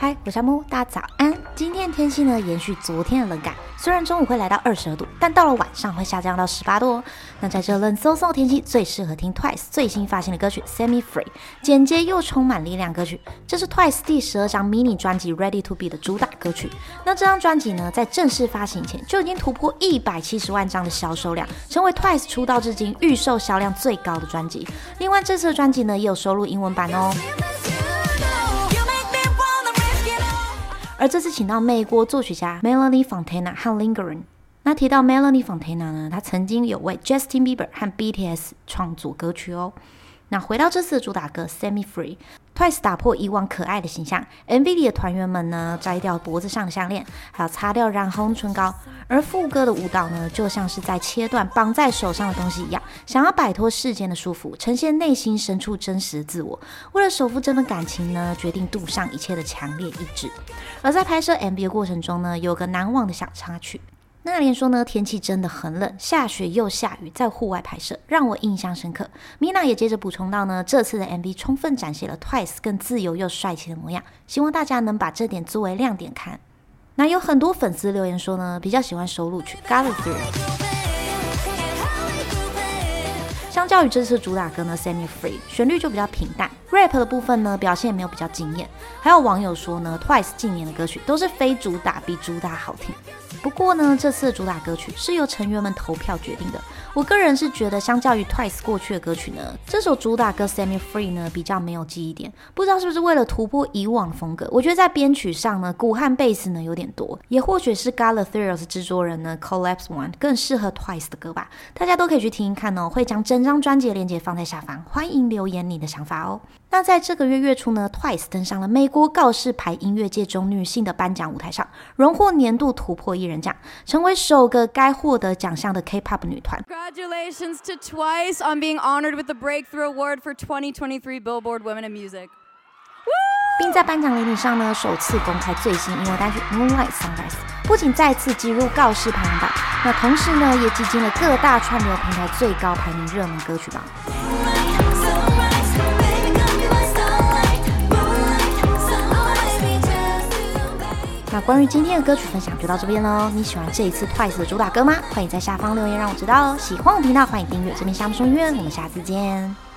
嗨，我是阿木，大家早安。今天天气呢，延续昨天的冷感，虽然中午会来到二十二度，但到了晚上会下降到十八度哦。那在这冷飕飕的天气，最适合听 Twice 最新发行的歌曲《Semi Free》，简洁又充满力量歌曲。这是 Twice 第十二张迷你专辑《Ready to Be》的主打歌曲。那这张专辑呢，在正式发行前就已经突破一百七十万张的销售量，成为 Twice 出道至今预售销量最高的专辑。另外，这次的专辑呢，也有收录英文版哦。而这次请到美国作曲家 Melanie Fontana 和 Lingerin。那提到 Melanie Fontana 呢，她曾经有为 Justin Bieber 和 BTS 创作歌曲哦。那回到这次的主打歌《Semi Free》，Twice 打破以往可爱的形象，MV 里的团员们呢摘掉脖子上的项链，还有擦掉染红唇膏，而副歌的舞蹈呢就像是在切断绑在手上的东西一样，想要摆脱世间的束缚，呈现内心深处真实的自我。为了守护这份感情呢，决定赌上一切的强烈意志。而在拍摄 MV 的过程中呢，有个难忘的小插曲。那连说呢，天气真的很冷，下雪又下雨，在户外拍摄让我印象深刻。米娜也接着补充到呢，这次的 MV 充分展现了 Twice 更自由又帅气的模样，希望大家能把这点作为亮点看。那有很多粉丝留言说呢，比较喜欢收录曲《Galaxy》。相较于这次主打歌呢，《Semi Free》旋律就比较平淡，rap 的部分呢表现也没有比较惊艳。还有网友说呢，Twice 近年的歌曲都是非主打比主打好听。不过呢，这次的主打歌曲是由成员们投票决定的。我个人是觉得，相较于 Twice 过去的歌曲呢，这首主打歌《Semi Free》呢比较没有记忆点。不知道是不是为了突破以往的风格？我觉得在编曲上呢，鼓和贝斯呢有点多，也或许是 Galathrios 制作人呢 Collapse One 更适合 Twice 的歌吧。大家都可以去听一看哦，会将整张专辑的链接放在下方，欢迎留言你的想法哦。那在这个月月初呢，Twice 登上了美国告示牌音乐界中女性的颁奖舞台上，荣获年度突破艺人奖，成为首个该获得奖项的 K-pop 女团。Congratulations to Twice on being honored with the Breakthrough Award for 2023 Billboard Women in Music。并在颁奖典礼上呢，首次公开最新音乐单曲《Moonlight Sunrise》，不仅再次挤入告示排行榜，那同时呢，也挤进了各大串流平台最高排名热门歌曲榜。关于今天的歌曲分享就到这边喽。你喜欢这一次 Twice 的主打歌吗？欢迎在下方留言让我知道哦。喜欢我频道，欢迎订阅这边项目送音乐。我们下次见。